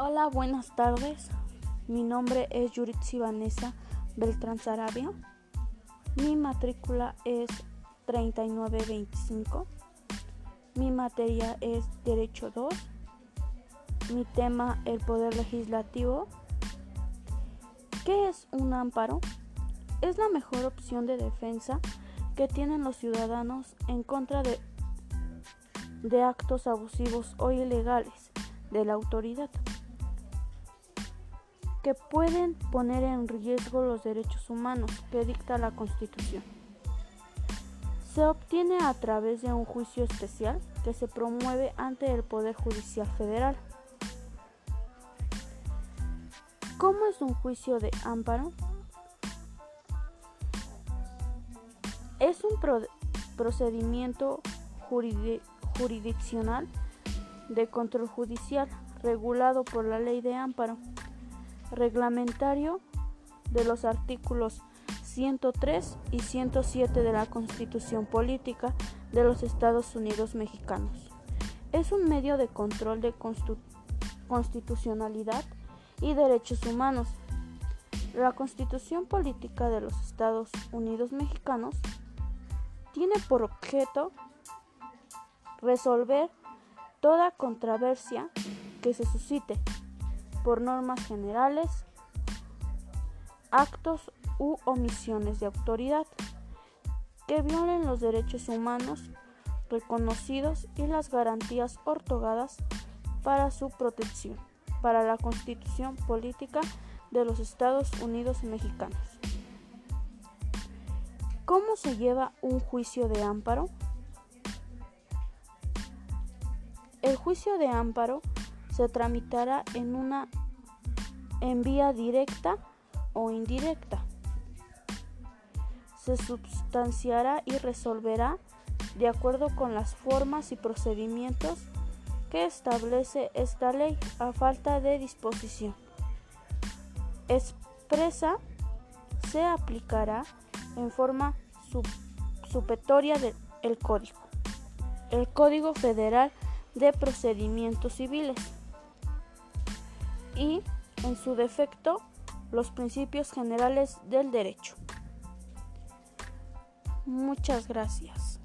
Hola, buenas tardes. Mi nombre es Yuritsi Vanessa Beltrán Sarabia. Mi matrícula es 3925. Mi materia es Derecho 2. Mi tema, el Poder Legislativo. ¿Qué es un amparo? Es la mejor opción de defensa que tienen los ciudadanos en contra de, de actos abusivos o ilegales de la autoridad que pueden poner en riesgo los derechos humanos que dicta la Constitución. Se obtiene a través de un juicio especial que se promueve ante el Poder Judicial Federal. ¿Cómo es un juicio de amparo? Es un procedimiento jurisdiccional de control judicial regulado por la ley de amparo reglamentario de los artículos 103 y 107 de la Constitución Política de los Estados Unidos Mexicanos. Es un medio de control de constitucionalidad y derechos humanos. La Constitución Política de los Estados Unidos Mexicanos tiene por objeto resolver toda controversia que se suscite por normas generales, actos u omisiones de autoridad que violen los derechos humanos reconocidos y las garantías otorgadas para su protección, para la Constitución Política de los Estados Unidos Mexicanos. ¿Cómo se lleva un juicio de amparo? El juicio de amparo se tramitará en una en vía directa o indirecta. Se sustanciará y resolverá de acuerdo con las formas y procedimientos que establece esta ley a falta de disposición. Expresa se aplicará en forma supetoria del código. El Código Federal de Procedimientos Civiles y, en su defecto, los principios generales del derecho. Muchas gracias.